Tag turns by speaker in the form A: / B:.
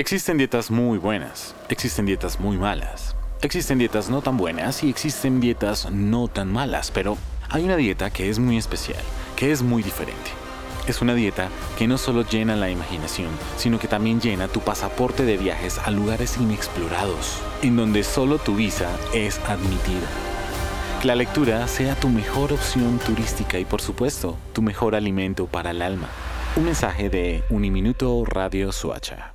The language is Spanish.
A: Existen dietas muy buenas, existen dietas muy malas, existen dietas no tan buenas y existen dietas no tan malas, pero hay una dieta que es muy especial, que es muy diferente. Es una dieta que no solo llena la imaginación, sino que también llena tu pasaporte de viajes a lugares inexplorados, en donde solo tu visa es admitida. Que la lectura sea tu mejor opción turística y por supuesto, tu mejor alimento para el alma. Un mensaje de Uniminuto Radio Suacha.